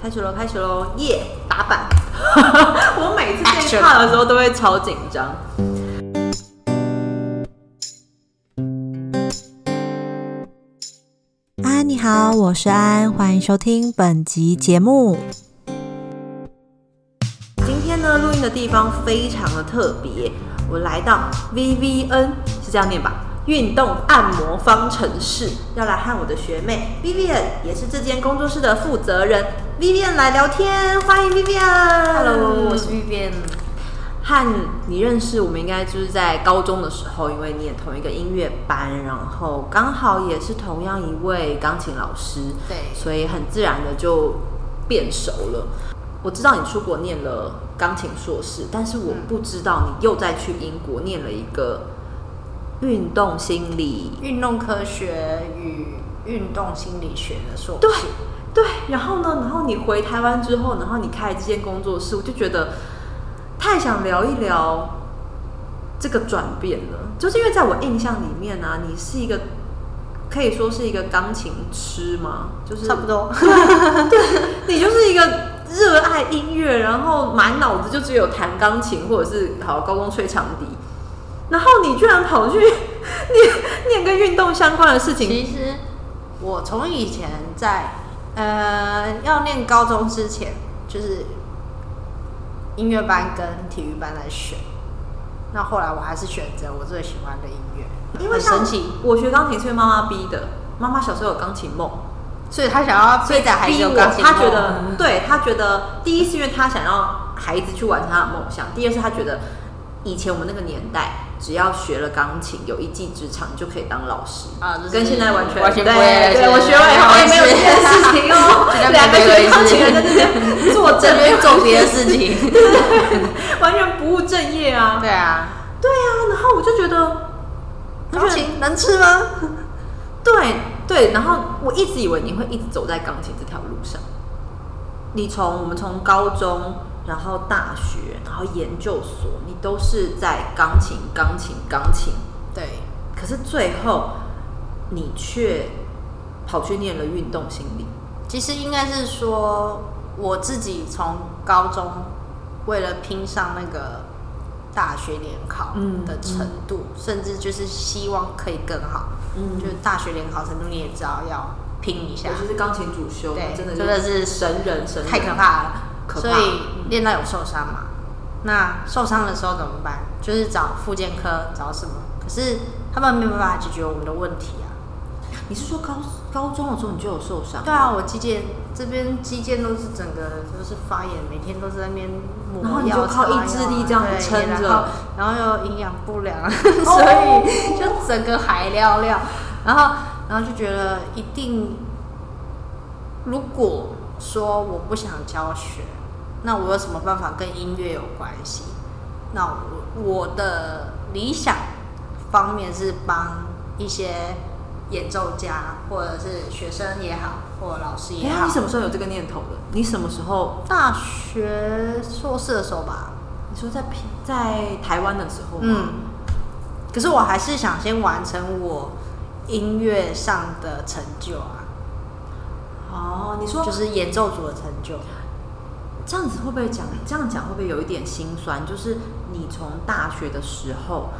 开始喽，开始喽，耶！打板。我每次这一趴的时候都会超紧张。安，你好，我是安，欢迎收听本集节目。今天呢，录音的地方非常的特别，我来到 VVN，是这样念吧？运动按摩方程式要来和我的学妹 Vivian，也是这间工作室的负责人 Vivian 来聊天，欢迎 Vivian。Hello，我是 Vivian。和你认识，我们应该就是在高中的时候，因为你也同一个音乐班，然后刚好也是同样一位钢琴老师，对，所以很自然的就变熟了。我知道你出国念了钢琴硕士，但是我不知道你又再去英国念了一个。运动心理、运动科学与运动心理学的硕士。对对，然后呢？然后你回台湾之后，然后你开这间工作室，我就觉得太想聊一聊这个转变了。就是因为在我印象里面呢，你是一个可以说是一个钢琴痴吗？就是差不多。对，你就是一个热爱音乐，然后满脑子就只有弹钢琴，或者是好高中吹长笛。然后你居然跑去 念念跟运动相关的事情。其实我从以前在呃要念高中之前，就是音乐班跟体育班来选。那后来我还是选择我最喜欢的音乐。因为神奇，我学钢琴是妈妈逼的。妈妈小时候有钢琴梦，所以她想要逼着孩子有钢琴梦。她觉得，对她觉得，第一是因为她想要孩子去完成他的梦想，第二是她觉得以前我们那个年代。只要学了钢琴，有一技之长，就可以当老师啊，跟现在完全完全不对。对我学完以后也没有这件事情哦，两个学钢琴的在这边做正边做别的事情，完全不务正业啊。对啊，对啊，然后我就觉得钢琴能吃吗？对对，然后我一直以为你会一直走在钢琴这条路上。你从我们从高中。然后大学，然后研究所，你都是在钢琴、钢琴、钢琴。对。可是最后，你却跑去念了运动心理。其实应该是说，我自己从高中为了拼上那个大学联考的程度，甚至就是希望可以更好。嗯。就是大学联考程度，你也知道要拼一下。尤其是钢琴主修，对，真的真的是神人神，太可怕了。所以练到有受伤嘛？那受伤的时候怎么办？就是找复健科，找什么？可是他们没有办法解决我们的问题啊！你是说高高中的时候你就有受伤？对啊，我肌腱这边肌腱都是整个就是发炎，每天都是在那边抹药，然后你就靠意志力这样撑着，然后又营养不良，所以就整个海尿尿，然后然后就觉得一定，如果说我不想教学。那我有什么办法跟音乐有关系？那我我的理想方面是帮一些演奏家，或者是学生也好，或者老师也好。你什么时候有这个念头的？你什么时候？大学硕士的时候吧。你说在在台湾的时候吗？嗯。可是我还是想先完成我音乐上的成就啊。哦，你说就是演奏组的成就。这样子会不会讲？这样讲会不会有一点心酸？就是你从大学的时候，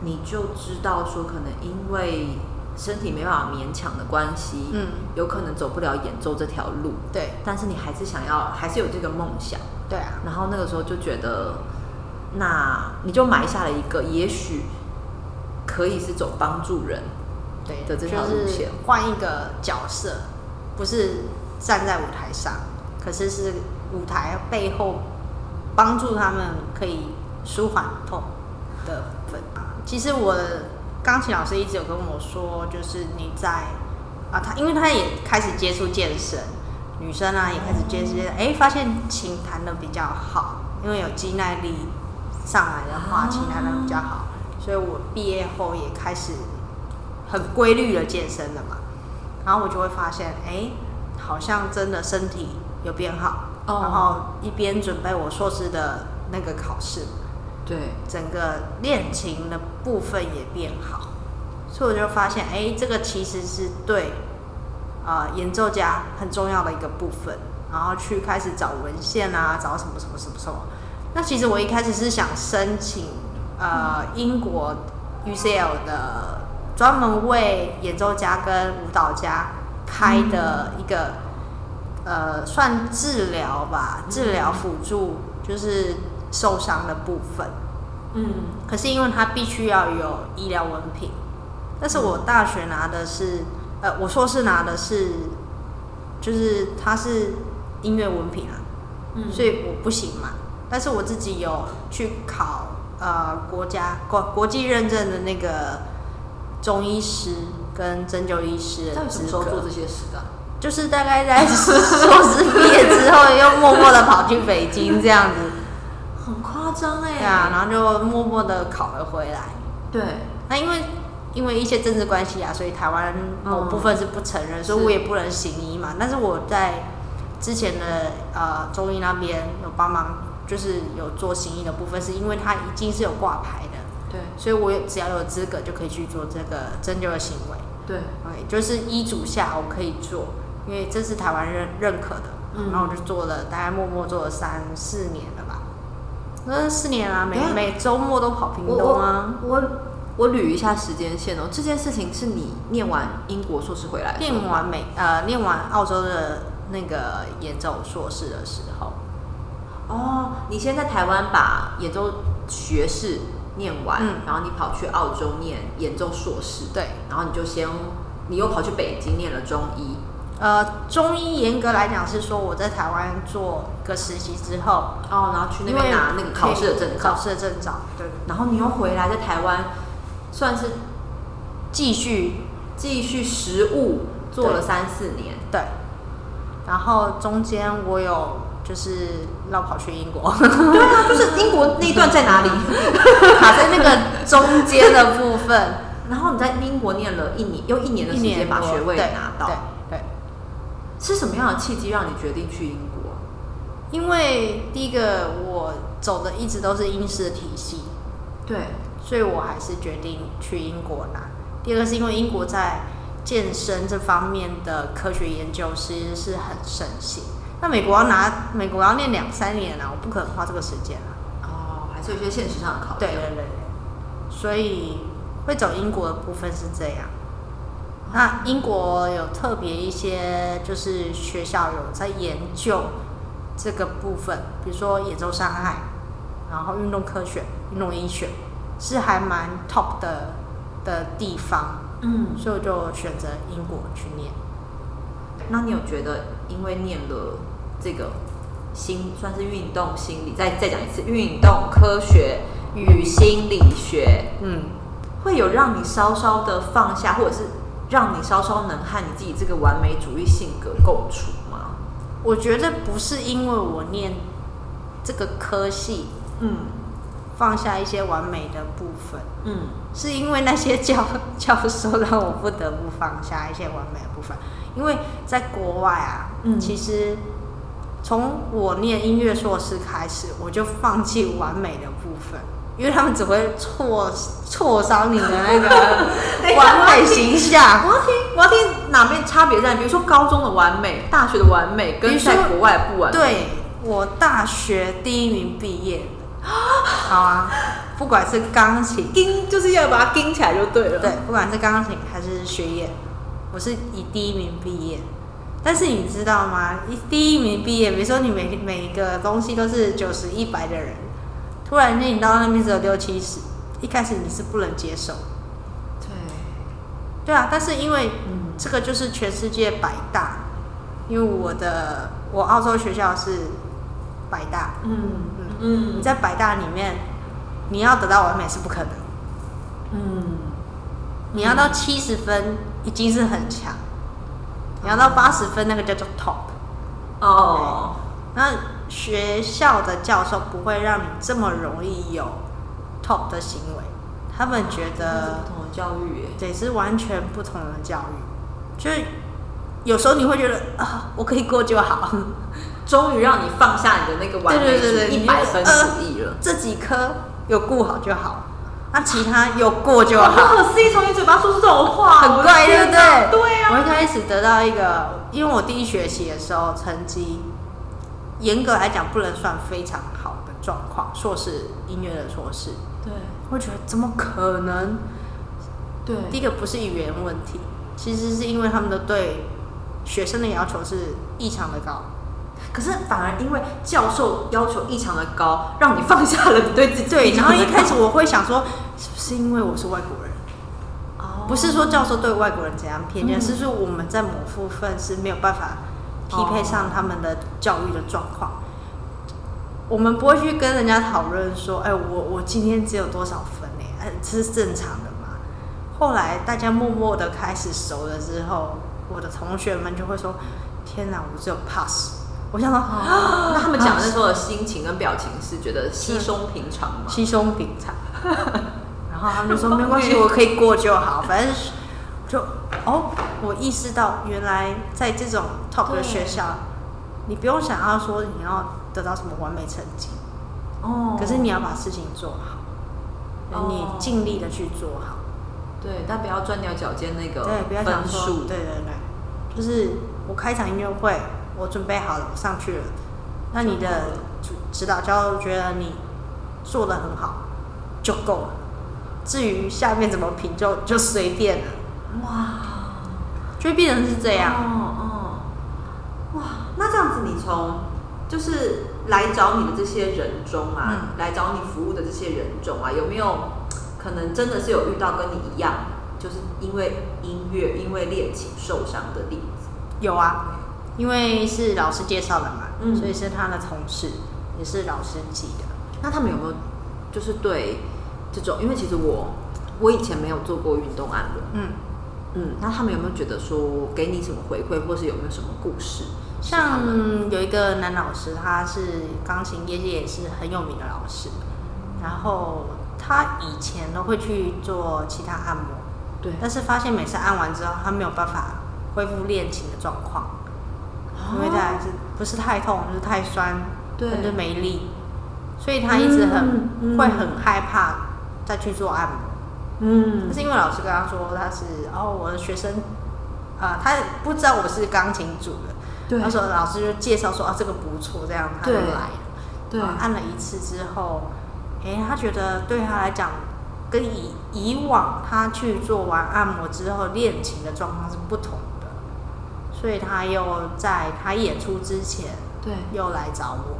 你就知道说，可能因为身体没办法勉强的关系，嗯，有可能走不了演奏这条路。对，但是你还是想要，还是有这个梦想。对啊。然后那个时候就觉得，那你就埋下了一个，也许可以是走帮助人对的这条路线，换一个角色，不是站在舞台上，可是是。舞台背后帮助他们可以舒缓痛的部分。其实我钢琴老师一直有跟我说，就是你在啊，他因为他也开始接触健身，女生啊也开始接触，哎，发现琴弹的比较好，因为有肌耐力上来的话，琴弹的比较好。所以我毕业后也开始很规律的健身了嘛，然后我就会发现，哎，好像真的身体有变好。然后一边准备我硕士的那个考试，对，整个练琴的部分也变好，所以我就发现，哎，这个其实是对，呃，演奏家很重要的一个部分。然后去开始找文献啊，找什么什么什么什么。那其实我一开始是想申请呃英国 UCL 的专门为演奏家跟舞蹈家开的一个、呃算治疗吧，治疗辅助就是受伤的部分。嗯，可是因为它必须要有医疗文凭，但是我大学拿的是，呃，我硕士拿的是，就是它是音乐文凭啊，嗯所以我不行嘛。但是我自己有去考呃国家国国际认证的那个中医师跟针灸医师到的资底什么时候做这，些事的啊？就是大概在硕士毕业之后，又默默的跑去北京这样子，很夸张哎。对啊，然后就默默的考了回来。对，那因为因为一些政治关系啊，所以台湾某部分是不承认，所以我也不能行医嘛。但是我在之前的呃中医那边有帮忙，就是有做行医的部分，是因为它已经是有挂牌的，对，所以我有只要有资格就可以去做这个针灸的行为。对，对，就是医嘱下我可以做，因为这是台湾认认可的。嗯然后我就做了，大概默默做了三四年了吧。那四年啊，每每周末都跑屏我东啊。我我我捋一下时间线哦。这件事情是你念完英国硕士回来念完美呃念完澳洲的那个演奏硕士的时候，哦，你先在台湾把演奏学士念完，嗯然后你跑去澳洲念演奏硕士，对，然后你就先，你又跑去北京念了中医，呃，中医严格来讲是说我在台湾做个实习之后，哦，然后去那边拿那个考试的证照。考，试的证照，对，然后你又回来在台湾，算是继续继续实务做了三四年，对，然后中间我有就是绕跑去英国，对啊，就是英国那一段在哪里？卡在那个中间的部分，然后你在英国念了一年，用一年的时间把学位拿到。对，对。是什么样的契机让你决定去英国？因为第一个我走的一直都是英式的体系，对，所以我还是决定去英国拿。第二个是因为英国在健身这方面的科学研究其实是很盛行。那美国要拿美国要念两三年啊，我不可能花这个时间啊。哦，还是有一些现实上的考虑。对对对对，所以会走英国的部分是这样。那英国有特别一些，就是学校有在研究这个部分，比如说演奏伤害，然后运动科学、运动医学，是还蛮 top 的的地方，嗯，所以我就选择英国去念。那你有觉得因为念了这个心算是运动心理，再再讲一次，运动科学与心理学，嗯，会有让你稍稍的放下，或者是让你稍稍能和你自己这个完美主义性格共处吗？我觉得不是因为我念这个科系嗯。放下一些完美的部分，嗯，是因为那些教教授让我不得不放下一些完美的部分，因为在国外啊，嗯。其实从我念音乐硕士开始，我就放弃完美的部分，因为他们只会挫挫伤你的那个 完美形象。我要听，我要听哪边差别在？比如说高中的完美，大学的完美，跟在国外不完美。对我大学第一名毕业，好啊，不管是钢琴，盯就是要把它盯起来就对了。对，不管是钢琴还是学业，我是以第一名毕业。但是你知道吗？一第一名毕业，比如说你每每一个东西都是九十一百的人，突然间你到那边只有六七十，一开始你是不能接受。对，对啊，但是因为嗯这个就是全世界百大，因为我的我澳洲学校是百大，嗯你嗯在百大里面，你要得到完美是不可能，嗯，你要到七十分已经是很强，你要到八十分那个叫做 top。哦，那学校的教授不会让你这么容易有 top 的行为，他们觉得不同的教育耶。对是完全不同的教育，就是有时候你会觉得啊，我可以过就好，终于让你放下你的那个完美主对一百分你就呃主义了。这几科有顾好就好，那其他有过就不好。可思议，从你嘴巴说出这种话，很怪，对不对？对啊，我一开始得到一个，因为我第一学期的时候成绩严格来讲不能算非常好的状况。硕士音乐的硕士，对我觉得怎么可能？对第一个不是语言问题，其实是因为他们的对学生的要求是异常的高。可是反而因为教授要求异常的高，让你放下了你对自己对，然后一开始我会想说，是不是因为我是外国人？哦不是说教授对外国人怎样偏见，嗯是说我们在某部分是没有办法匹配上他们的教育的状况。我们不会去跟人家讨论说，哎，我我今天只有多少分呢？哎，这是正常的嘛？后来大家默默的开始熟了之后，我的同学们就会说，天哪，我只有 pass。我想说，哦那他们讲的时候的心情跟表情是觉得稀松平常吗？稀松平常。然后他们就说没关系，我可以过就好，反正就哦，我意识到原来在这种 top 的学校，你不用想要说你要得到什么完美成绩，哦。可是你要把事情做好，哦你尽力的去做好，对，但不要钻牛角尖那个对，不要想说，对对对，就是我开场音乐会，我准备好了，我上去了，那你的指指导教授觉得你做的很好就够了，至于下面怎么评就就随便了，哇，就会变成是这样。哦哦，哇，那这样子你从就是来找你的这些人中啊，嗯来找你服务的这些人中啊，有没有可能真的是有遇到跟你一样，就是因为音乐、因为恋情受伤的例子？有啊，因为是老师介绍的嘛，嗯所以是他的同事，也是老师记的。那他们有没有就是对这种？因为其实我我以前没有做过运动按摩，嗯，嗯，那他们有没有觉得说给你什么回馈，或是有没有什么故事？像有一个男老师，他是钢琴业界也是很有名的老师，然后他以前都会去做其他按摩，对，但是发现每次按完之后，他没有办法恢复练琴的状况，因为他还是不是太痛，就是太酸，对。或者没力，所以他一直很、嗯嗯。会很害怕再去做按摩。嗯。但是因为老师跟他说他是哦我的学生，啊、他不知道我是钢琴组的，对。那时候老师就介绍说啊这个不错，这样他就来了。对。然后按了一次之后，诶，他觉得对他来讲，跟以以往他去做完按摩之后练琴的状况是不同的，所以他又在他演出之前对。又来找我，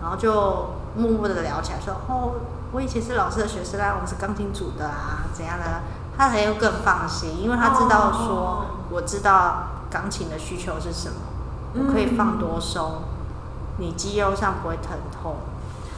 然后就默默的聊起来，说哦，我以前是老师的学生啦，我是钢琴组的啊，怎样的？他才又更放心，因为他知道说，哦。我知道钢琴的需求是什么，我可以放多松，你肌肉上不会疼痛，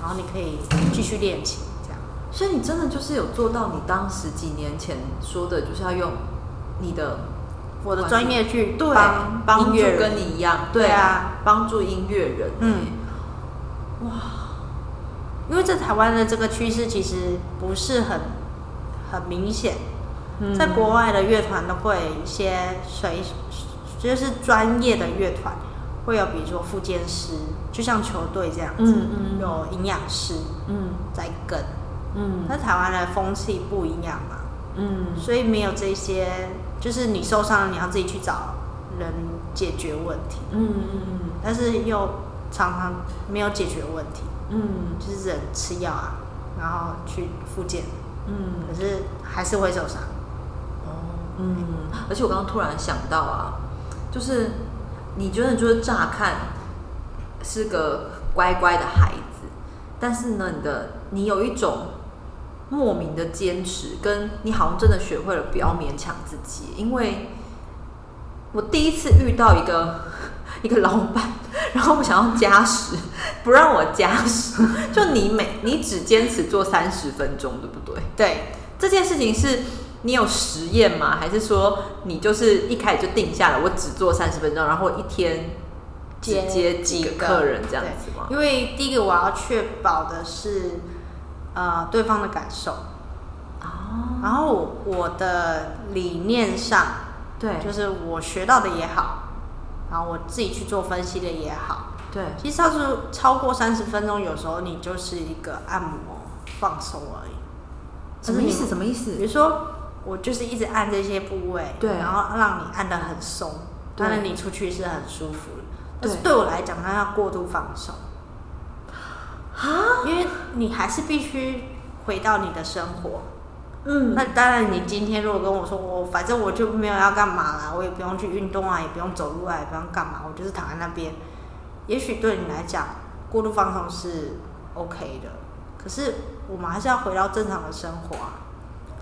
然后你可以继续练琴，这样。所以你真的就是有做到你当时几年前说的，就是要用你的我的专业去对帮帮助音乐人。跟你一样，对啊，帮助音乐人，嗯，因为在台湾的这个趋势其实不是很很明显，嗯。在国外的乐团都会有一些随，就是专业的乐团会有，比如说复健师，就像球队这样子，嗯嗯。有营养师嗯。在跟。嗯。那台湾的风气不一样嘛，嗯。所以没有这些，就是你受伤了，你要自己去找人解决问题，嗯嗯。但是又常常没有解决问题，嗯。就是人吃药啊，然后去复健，嗯。可是还是会受伤。嗯，而且我刚刚突然想到啊，就是你觉得就是乍看是个乖乖的孩子，但是呢，你的你有一种莫名的坚持，跟你好像真的学会了不要勉强自己，因为我第一次遇到一个一个老板，然后我想要加时，不让我加时，就你每你只坚持做三十分钟，对不对？对，这件事情是你有实验吗？还是说你就是一开始就定下了，我只做三十分钟，然后一天接接几个客人这样子吗？因为第一个我要确保的是，呃，对方的感受，哦，然后我的理念上，对，就是我学到的也好，然后我自己去做分析的也好，对，其实它是超过三十分钟，有时候你就是一个按摩放松而已。什么意思？什么意思比？如说，我就是一直按这些部位，对然后让你按的很松，对当然你出去是很舒服的。但是对对我来讲，它要过度放松，啊，因为你还是必须回到你的生活。嗯，那当然，你今天如果跟我说我反正我就没有要干嘛啦，我也不用去运动啊，也不用走路啊，也不用干嘛，我就是躺在那边。也许对你来讲，过度放松是 OK 的，可是我们还是要回到正常的生活啊。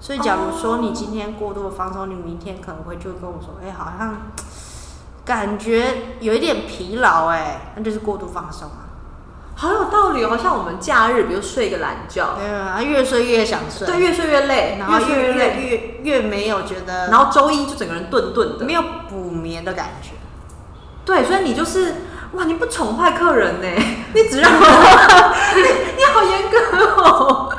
所以，假如说你今天过度的放松，你明天可能会就跟我说，哎、好像感觉有一点疲劳、哎，那就是过度放松啊。好有道理哦，好像我们假日，比如睡个懒觉，对啊，越睡越想睡，对，越睡越累，然后睡越越累，越越没有觉得，然后周一就整个人顿顿的，没有补眠的感觉。对，所以你就是哇，你不宠坏客人呢，你只让我，你你好严格哦，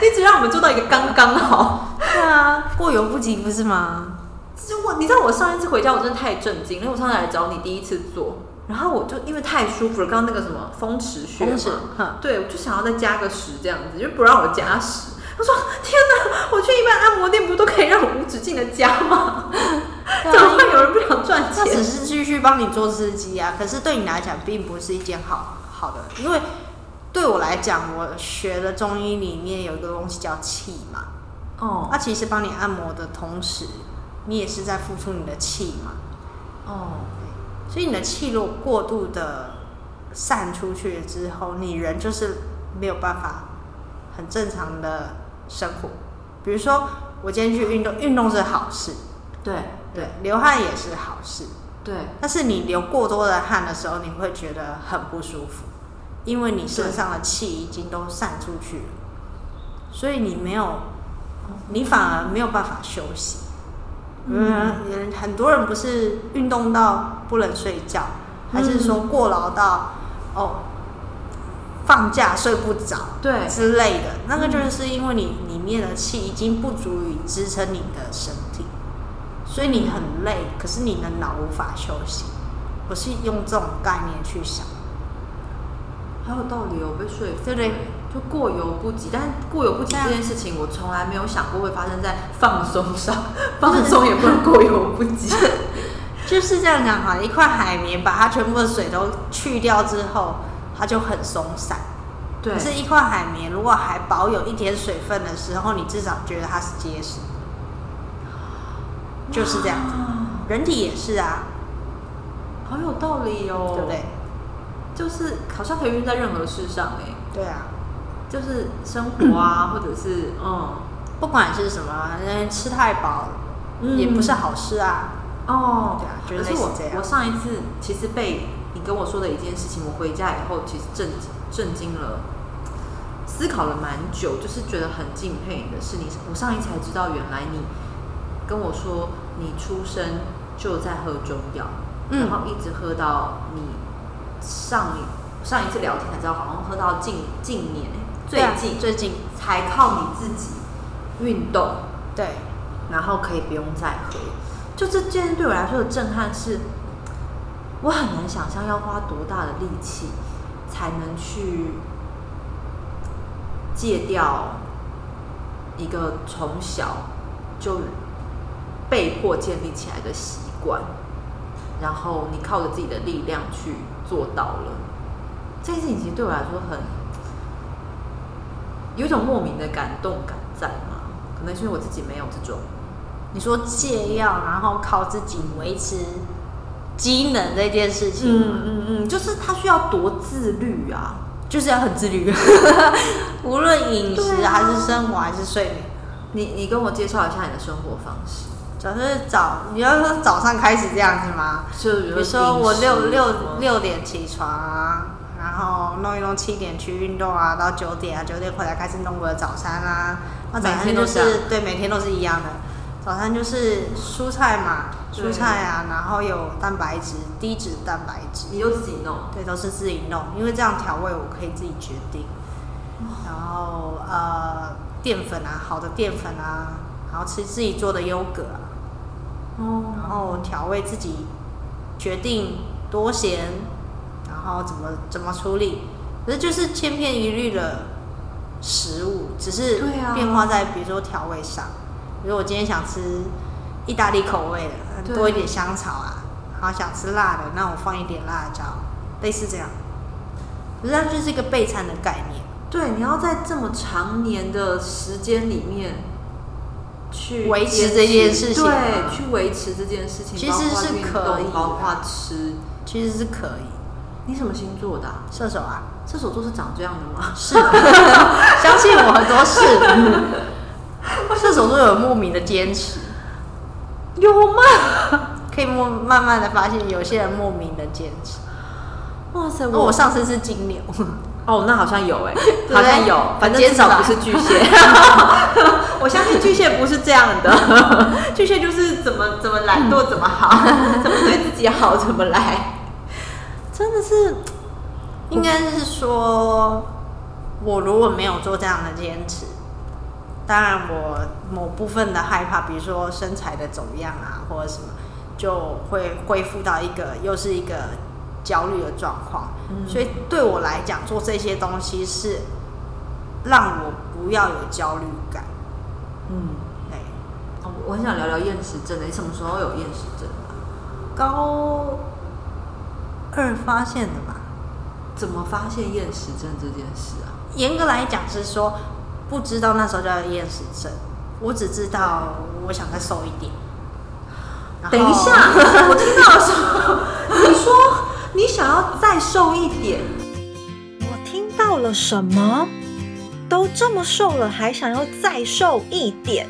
你只让我们做到一个刚刚好。对啊，过犹不及不是吗？就我，你知道我上一次回家我真的太震惊，因为我上次来找你第一次做，然后我就因为太舒服了，刚刚那个什么风池穴嘛对，我就想要再加个十这样子，就不让我加十。他说：“天哪，我去一般按摩店不都可以让我无止境的加吗？怎么会有人不想赚他只？是继续帮你做司机啊，可是对你来讲并不是一件好好的，因为对我来讲，我学的中医里面有一个东西叫气嘛，哦它其实帮你按摩的同时，你也是在付出你的气嘛，哦，所以你的气如果过度的散出去之后，你人就是没有办法很正常的生活。比如说，我今天去运动，运动是好事，对对，流汗也是好事。对，但是你流过多的汗的时候，你会觉得很不舒服，因为你身上的气已经都散出去了，所以你没有，你反而没有办法休息。嗯，很多人不是运动到不能睡觉，还是说过劳到哦放假睡不着，对。之类的，那个就是因为你里面的气已经不足以支撑你的身体，所以你很累，可是你的脑无法休息。我是用这种概念去想，好有道理哦，我被说服，对不对？就过犹不及，但是过犹不及这件事情，我从来没有想过会发生在放松上，放松也不能过犹不及。就是这样讲哈。一块海绵把它全部的水都去掉之后，它就很松散。对可是，一块海绵如果还保有一点水分的时候，你至少觉得它是结实，就是这样子。人体也是啊，好有道理哦，对不对？？就是好像可以用在任何事上哎，对啊。就是生活啊，或者是嗯不管是什么，嗯，吃太饱嗯也不是好事啊。哦，对啊就是可是我类似这样。我上一次其实被你跟我说的一件事情，我回家以后其实震震惊了，思考了蛮久，就是觉得很敬佩你的是你，我上一次才知道原来你跟我说你出生就在喝中药，嗯。然后一直喝到你上一上一次聊天才知道，好像喝到近近年最近最近，才靠你自己运动，对，然后可以不用再喝。就这件事对我来说的震撼是，我很难想象要花多大的力气才能去戒掉一个从小就被迫建立起来的习惯，然后你靠着自己的力量去做到了。这件事情其实对我来说很有一种莫名的感动感在嘛，可能是因为我自己没有这种。你说戒药，然后靠自己维持机能这件事情，嗯嗯嗯，就是他需要多自律啊！就是要很自律，无论饮食还是生活还是睡眠。你你跟我介绍一下你的生活方式，就是早，你要说早上开始这样子吗？就比如说我六六六六点起床啊，然后弄一弄七点去运动啊，到九点啊，九点回来开始弄我的早餐啊。那早每餐就天都是对，每天都是一样的。早餐就是蔬菜嘛，蔬菜啊，然后有蛋白质，低脂蛋白质，你就自己弄，对，都是自己弄，因为这样调味我可以自己决定。然后呃，淀粉啊，好的淀粉啊，然后吃自己做的优格啊，哦。然后调味自己决定多咸，然后怎么怎么处理，可是就是千篇一律的食物，只是变化在比如说调味上，比如我今天想吃意大利口味的，多一点香草啊，好想吃辣的，那我放一点辣椒，类似这样。实际上就是一个备餐的概念。对，你要在这么长年的时间里面去维持这件事情对，去维持这件事情，其实是可以包括吃。其实是可以，你什么星座的、啊？射手啊，射手座是长这样的吗？是，相信我，很多事。射手座有莫名的坚持，有吗？可以莫慢慢的发现有些人莫名的坚持。哇塞，我我上次是金牛，哦，那好像有哎、对。好像有，反正至少不是巨蟹。我相信巨蟹不是这样的，巨蟹就是怎么怎么懒惰怎么好，怎么对自己好怎么来，真的是应该是说，我如果没有做这样的坚持，当然我某部分的害怕，比如说身材的走样啊，或者什么，就会恢复到一个又是一个焦虑的状况。所以对我来讲，做这些东西是让我不要有焦虑感。嗯。我很想聊聊厌食症的，你什么时候有厌食症啊？高二发现的吧。怎么发现厌食症这件事啊？严格来讲是说，不知道那时候叫厌食症，我只知道我想再瘦一点。等一下，我听到的时候，你说你想要再瘦一点，我听到了什么？都这么瘦了，还想要再瘦一点？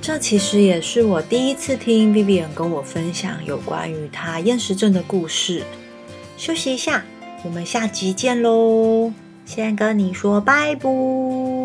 这其实也是我第一次听 Vivian 跟我分享有关于她厌食症的故事。休息一下，我们下集见喽！先跟你说拜拜。